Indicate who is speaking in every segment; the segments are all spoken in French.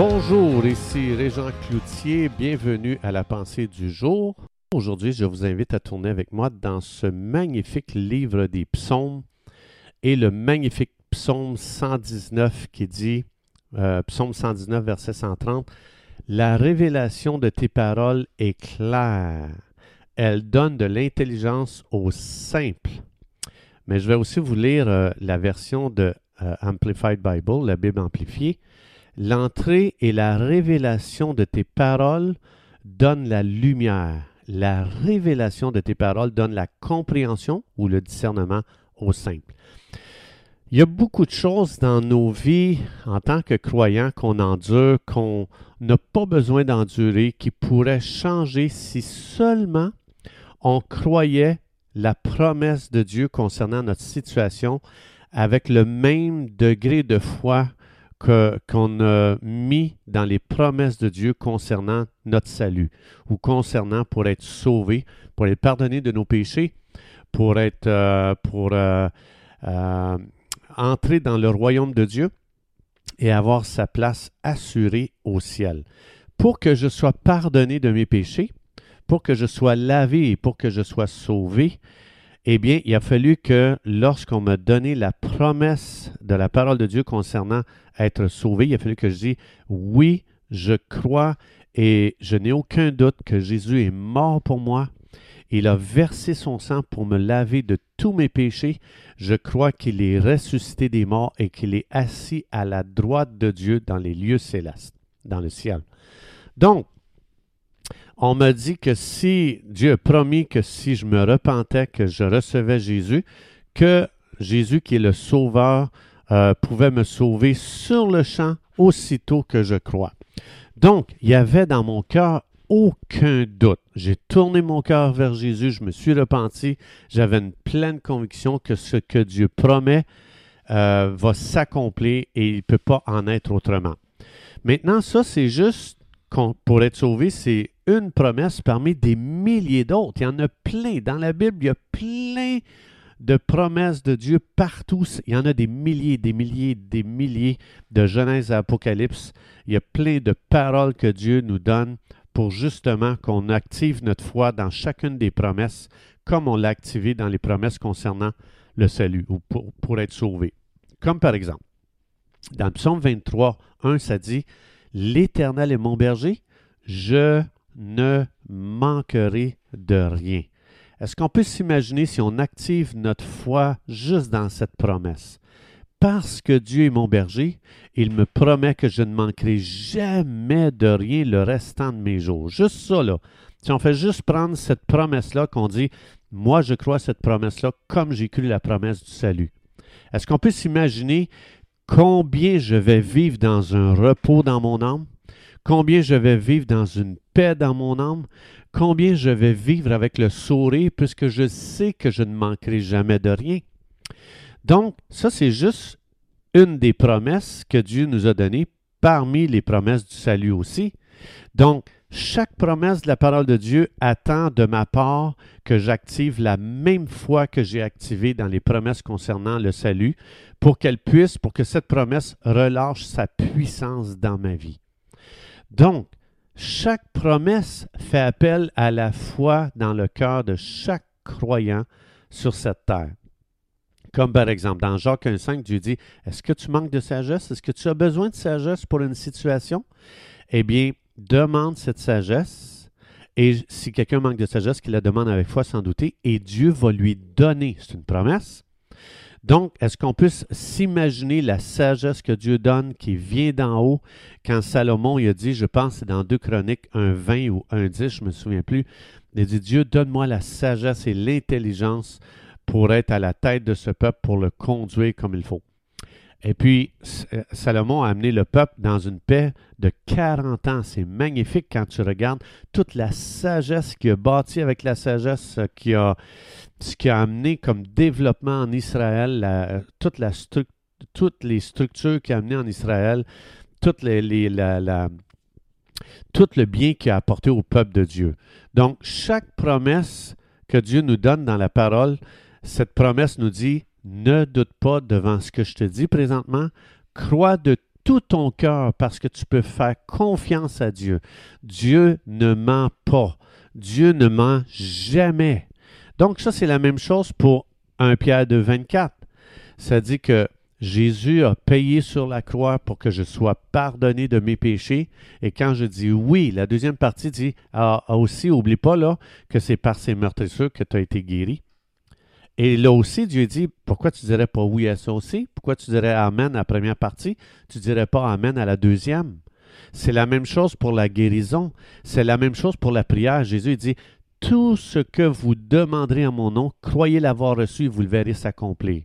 Speaker 1: Bonjour, ici Régent Cloutier, bienvenue à la pensée du jour. Aujourd'hui, je vous invite à tourner avec moi dans ce magnifique livre des psaumes et le magnifique psaume 119 qui dit, euh, psaume 119, verset 130, La révélation de tes paroles est claire. Elle donne de l'intelligence aux simples. Mais je vais aussi vous lire euh, la version de euh, Amplified Bible, la Bible amplifiée. L'entrée et la révélation de tes paroles donnent la lumière. La révélation de tes paroles donne la compréhension ou le discernement au simple. Il y a beaucoup de choses dans nos vies en tant que croyants qu'on endure, qu'on n'a pas besoin d'endurer, qui pourraient changer si seulement on croyait la promesse de Dieu concernant notre situation avec le même degré de foi qu'on a mis dans les promesses de Dieu concernant notre salut ou concernant pour être sauvé, pour être pardonné de nos péchés, pour être euh, pour euh, euh, entrer dans le royaume de Dieu et avoir sa place assurée au ciel. Pour que je sois pardonné de mes péchés, pour que je sois lavé et pour que je sois sauvé, eh bien, il a fallu que lorsqu'on m'a donné la promesse de la parole de Dieu concernant être sauvé, il a fallu que je dise oui, je crois et je n'ai aucun doute que Jésus est mort pour moi. Il a versé son sang pour me laver de tous mes péchés. Je crois qu'il est ressuscité des morts et qu'il est assis à la droite de Dieu dans les lieux célestes, dans le ciel. Donc, on m'a dit que si Dieu a promis que si je me repentais, que je recevais Jésus, que Jésus, qui est le Sauveur, euh, pouvait me sauver sur le champ aussitôt que je crois. Donc, il y avait dans mon cœur aucun doute. J'ai tourné mon cœur vers Jésus, je me suis repenti, j'avais une pleine conviction que ce que Dieu promet euh, va s'accomplir et il ne peut pas en être autrement. Maintenant, ça, c'est juste pour être sauvé, c'est une promesse parmi des milliers d'autres. Il y en a plein. Dans la Bible, il y a plein de promesses de Dieu partout. Il y en a des milliers, des milliers, des milliers de Genèse à Apocalypse. Il y a plein de paroles que Dieu nous donne pour justement qu'on active notre foi dans chacune des promesses, comme on l'a activé dans les promesses concernant le salut ou pour, pour être sauvé. Comme par exemple, dans le psaume 23, 1, ça dit L'Éternel est mon berger, je ne manquerai de rien. Est-ce qu'on peut s'imaginer si on active notre foi juste dans cette promesse? Parce que Dieu est mon berger, il me promet que je ne manquerai jamais de rien le restant de mes jours. Juste ça, là. Si on fait juste prendre cette promesse-là, qu'on dit, moi je crois cette promesse-là comme j'ai cru la promesse du salut. Est-ce qu'on peut s'imaginer combien je vais vivre dans un repos dans mon âme? Combien je vais vivre dans une paix dans mon âme, combien je vais vivre avec le sourire, puisque je sais que je ne manquerai jamais de rien? Donc, ça, c'est juste une des promesses que Dieu nous a données parmi les promesses du salut aussi. Donc, chaque promesse de la parole de Dieu attend de ma part que j'active la même foi que j'ai activée dans les promesses concernant le salut pour qu'elle puisse, pour que cette promesse relâche sa puissance dans ma vie. Donc, chaque promesse fait appel à la foi dans le cœur de chaque croyant sur cette terre. Comme par exemple, dans Jacques 1,5, Dieu dit Est-ce que tu manques de sagesse? Est-ce que tu as besoin de sagesse pour une situation Eh bien, demande cette sagesse. Et si quelqu'un manque de sagesse, qu'il la demande avec foi sans douter, et Dieu va lui donner. C'est une promesse. Donc, est-ce qu'on peut s'imaginer la sagesse que Dieu donne qui vient d'en haut? Quand Salomon il a dit, je pense dans 2 Chroniques 1.20 ou 1.10, je ne me souviens plus, il a dit, Dieu donne-moi la sagesse et l'intelligence pour être à la tête de ce peuple, pour le conduire comme il faut. Et puis, euh, Salomon a amené le peuple dans une paix de 40 ans. C'est magnifique quand tu regardes toute la sagesse qu'il a bâtie avec la sagesse qui a, ce qui a amené comme développement en Israël, toute la toutes les structures qu'il a amenées en Israël, tout le bien qu'il a apporté au peuple de Dieu. Donc, chaque promesse que Dieu nous donne dans la parole, cette promesse nous dit ne doute pas devant ce que je te dis présentement. Crois de tout ton cœur parce que tu peux faire confiance à Dieu. Dieu ne ment pas. Dieu ne ment jamais. Donc ça, c'est la même chose pour 1 Pierre 2, 24. Ça dit que Jésus a payé sur la croix pour que je sois pardonné de mes péchés. Et quand je dis oui, la deuxième partie dit ah, ah aussi, oublie pas là que c'est par ces meurtrissures que tu as été guéri. Et là aussi, Dieu dit pourquoi tu dirais pas oui à ça aussi? Pourquoi tu dirais Amen à la première partie? Tu dirais pas Amen à la deuxième C'est la même chose pour la guérison. C'est la même chose pour la prière. Jésus dit tout ce que vous demanderez en mon nom, croyez l'avoir reçu et vous le verrez s'accomplir.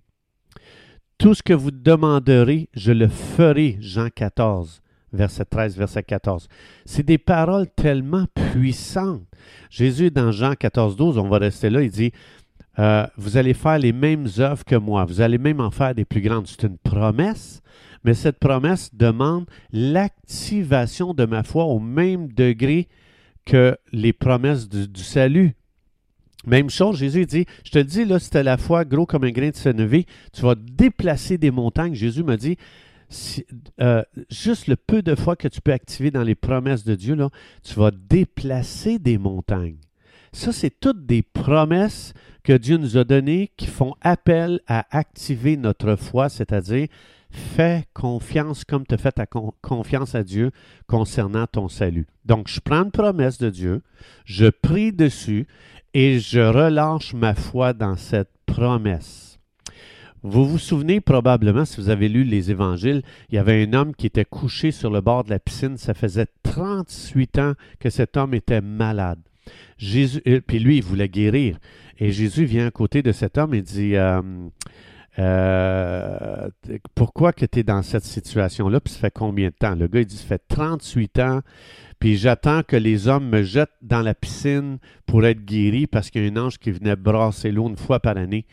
Speaker 1: Tout ce que vous demanderez, je le ferai. Jean 14, verset 13, verset 14. C'est des paroles tellement puissantes. Jésus, dans Jean 14, 12, on va rester là, il dit, euh, vous allez faire les mêmes œuvres que moi, vous allez même en faire des plus grandes. C'est une promesse, mais cette promesse demande l'activation de ma foi au même degré que les promesses du, salut. Même chose, Jésus dit, je te dis, là, c'était la foi gros comme un grain de sénévé, tu vas déplacer des montagnes. Jésus m'a dit, euh, juste le peu de foi que tu peux activer dans les promesses de Dieu, là, tu vas déplacer des montagnes. Ça, c'est toutes des promesses que Dieu nous a données qui font appel à activer notre foi, c'est-à-dire fais confiance comme tu fais ta confiance à Dieu concernant ton salut. Donc, je prends une promesse de Dieu, je prie dessus et je relâche ma foi dans cette promesse. Vous vous souvenez probablement, si vous avez lu les évangiles, il y avait un homme qui était couché sur le bord de la piscine. Ça faisait 38 ans que cet homme était malade. Euh, puis lui, il voulait guérir. Et Jésus vient à côté de cet homme et dit euh, euh, Pourquoi que tu es dans cette situation-là Puis ça fait combien de temps? Le gars, il dit Ça fait 38 ans. Puis j'attends que les hommes me jettent dans la piscine pour être guéri parce qu'il y a un ange qui venait brasser l'eau une fois par année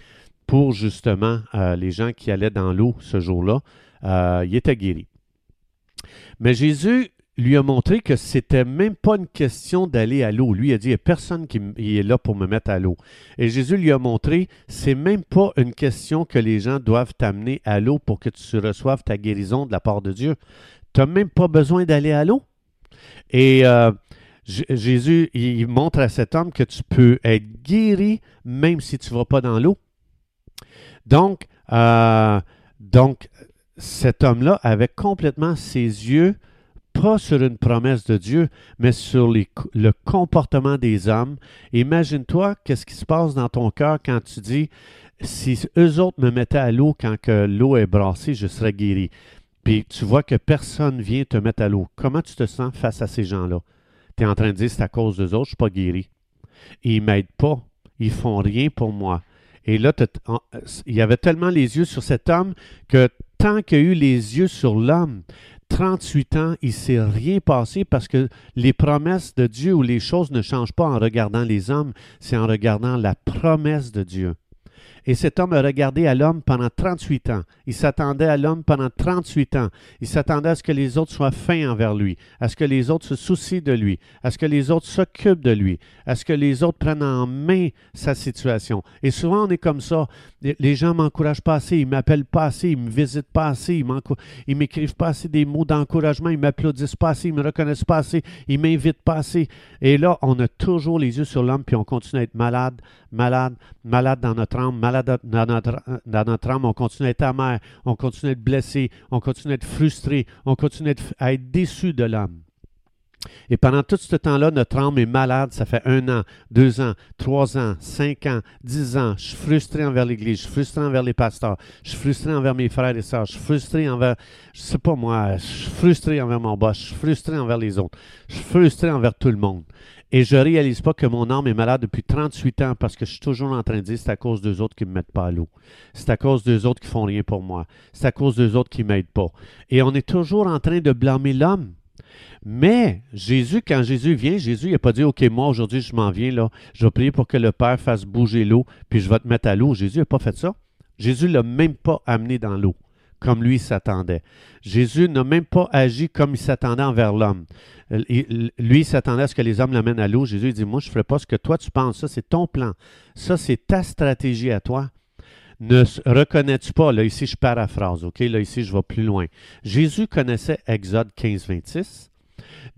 Speaker 1: pour justement euh, les gens qui allaient dans l'eau ce jour-là. Euh, il était guéri. Mais Jésus lui a montré que c'était même pas une question d'aller à l'eau. Lui a dit, il n'y a personne qui est là pour me mettre à l'eau. Et Jésus lui a montré, c'est même pas une question que les gens doivent t'amener à l'eau pour que tu reçoives ta guérison de la part de Dieu. Tu n'as même pas besoin d'aller à l'eau. Et euh, Jésus, il montre à cet homme que tu peux être guéri même si tu ne vas pas dans l'eau. Donc, euh, donc, cet homme-là avait complètement ses yeux pas sur une promesse de Dieu, mais sur le comportement des hommes. Imagine-toi qu'est-ce qui se passe dans ton cœur quand tu dis si eux autres me mettaient à l'eau quand l'eau est brassée, je serais guéri puis tu vois que personne vient te mettre à l'eau, comment tu te sens face à ces gens-là? Tu es en train de dire c'est à cause d'eux autres, je suis pas guéri. ils ne m'aident pas. Ils font rien pour moi. Et là, il y avait tellement les yeux sur cet homme que tant qu'il y a eu les yeux sur l'homme, 38 ans, il ne s'est rien passé parce que les promesses de Dieu ou les choses ne changent pas en regardant les hommes, c'est en regardant la promesse de Dieu. Et cet homme a regardé à l'homme pendant 38 ans. Il s'attendait à l'homme pendant 38 ans. Il s'attendait à ce que les autres soient fins envers lui, à ce que les autres se soucient de lui, à ce que les autres s'occupent de lui, à ce que les autres prennent en main sa situation. Et souvent, on est comme ça. Les gens m'encouragent pas assez, ils m'appellent pas assez, ils me visitent pas assez, ils m'écrivent pas assez des mots d'encouragement, ils m'applaudissent pas assez, ils me reconnaissent pas assez, ils m'invitent pas assez. Et là, on a toujours les yeux sur l'homme, puis on continue à être malade, malade, malade dans notre âme, malade dans notre, dans notre âme, on continue à être amer, on continue à être blessé, on continue à être frustré, on continue à être, déçu de l'âme. Et pendant tout ce temps-là, notre âme est malade. Ça fait un an, deux ans, trois ans, cinq ans, dix ans. Je suis frustré envers l'Église, je suis frustré envers les pasteurs, je suis frustré envers mes frères et sœurs, je suis frustré envers, je sais pas moi, je suis frustré envers mon boss, je suis frustré envers les autres, je suis frustré envers tout le monde. Et je réalise pas que mon âme est malade depuis 38 ans parce que je suis toujours en train de dire c'est à cause d'eux autres qui me mettent pas à l'eau. C'est à cause d'eux autres qui font rien pour moi. C'est à cause d'eux autres qui m'aident pas. Et on est toujours en train de blâmer l'homme. Mais Jésus, quand Jésus vient, Jésus n'a pas dit OK, moi aujourd'hui je m'en viens je vais prier pour que le Père fasse bouger l'eau, puis je vais te mettre à l'eau. Jésus n'a pas fait ça. Jésus ne l'a même pas amené dans l'eau comme lui s'attendait. Jésus n'a même pas agi comme il s'attendait envers l'homme. Lui, il s'attendait à ce que les hommes l'amènent à l'eau. Jésus dit, moi, je ne ferai pas ce que toi tu penses. Ça, c'est ton plan. Ça, c'est ta stratégie à toi. Ne reconnais-tu pas, là ici je paraphrase, ok, là ici je vais plus loin. Jésus connaissait Exode 15, 26.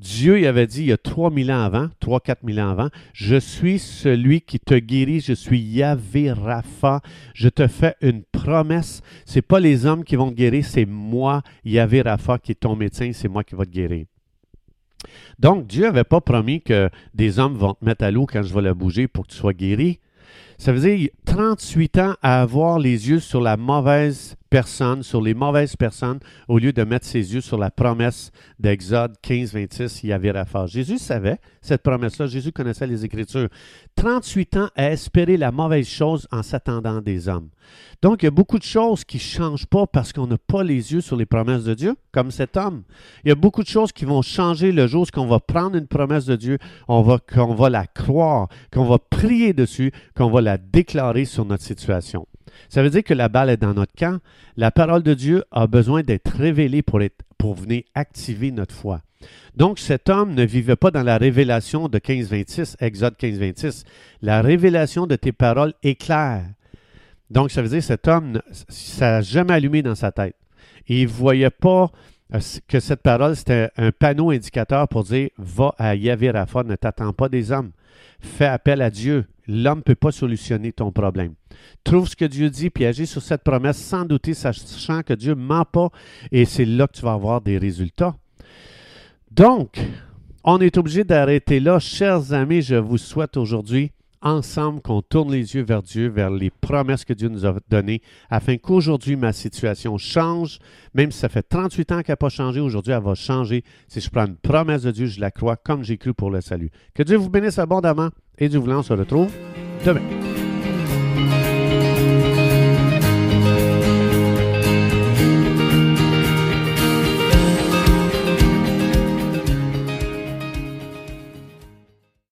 Speaker 1: Dieu il avait dit il y a 3000 ans avant, 3-4 000 ans avant, je suis celui qui te guérit, je suis Yahvé Rapha, je te fais une promesse. C'est pas les hommes qui vont te guérir, c'est moi, Yahvé Rapha, qui est ton médecin, c'est moi qui vais te guérir. Donc, Dieu n'avait pas promis que des hommes vont te mettre à l'eau quand je vais la bouger pour que tu sois guéri. Ça veut dire 38 ans à avoir les yeux sur la mauvaise personne, sur les mauvaises personnes, au lieu de mettre ses yeux sur la promesse d'Exode 15, 26, y avait faire. Jésus savait cette promesse-là, Jésus connaissait les Écritures. 38 ans à espérer la mauvaise chose en s'attendant des hommes. Donc, il y a beaucoup de choses qui ne changent pas parce qu'on n'a pas les yeux sur les promesses de Dieu, comme cet homme. Il y a beaucoup de choses qui vont changer le jour où on va prendre une promesse de Dieu, on va, qu'on va la croire, qu'on va prier dessus, qu'on va la déclarer sur notre situation. Ça veut dire que la balle est dans notre camp. La parole de Dieu a besoin d'être révélée pour, être, pour venir activer notre foi. Donc, cet homme ne vivait pas dans la révélation de 15-26, Exode 15-26. La révélation de tes paroles est claire. Donc, ça veut dire que cet homme, ça n'a jamais allumé dans sa tête. il ne voyait pas que cette parole, c'était un panneau indicateur pour dire Va à Yahvé Rapha, ne t'attends pas des hommes. Fais appel à Dieu. L'homme ne peut pas solutionner ton problème. Trouve ce que Dieu dit, puis agis sur cette promesse sans douter, sachant que Dieu ne ment pas, et c'est là que tu vas avoir des résultats. Donc, on est obligé d'arrêter là. Chers amis, je vous souhaite aujourd'hui ensemble qu'on tourne les yeux vers Dieu, vers les promesses que Dieu nous a données, afin qu'aujourd'hui ma situation change. Même si ça fait 38 ans qu'elle n'a pas changé, aujourd'hui elle va changer. Si je prends une promesse de Dieu, je la crois comme j'ai cru pour le salut. Que Dieu vous bénisse abondamment et Dieu voulant, on se retrouve demain.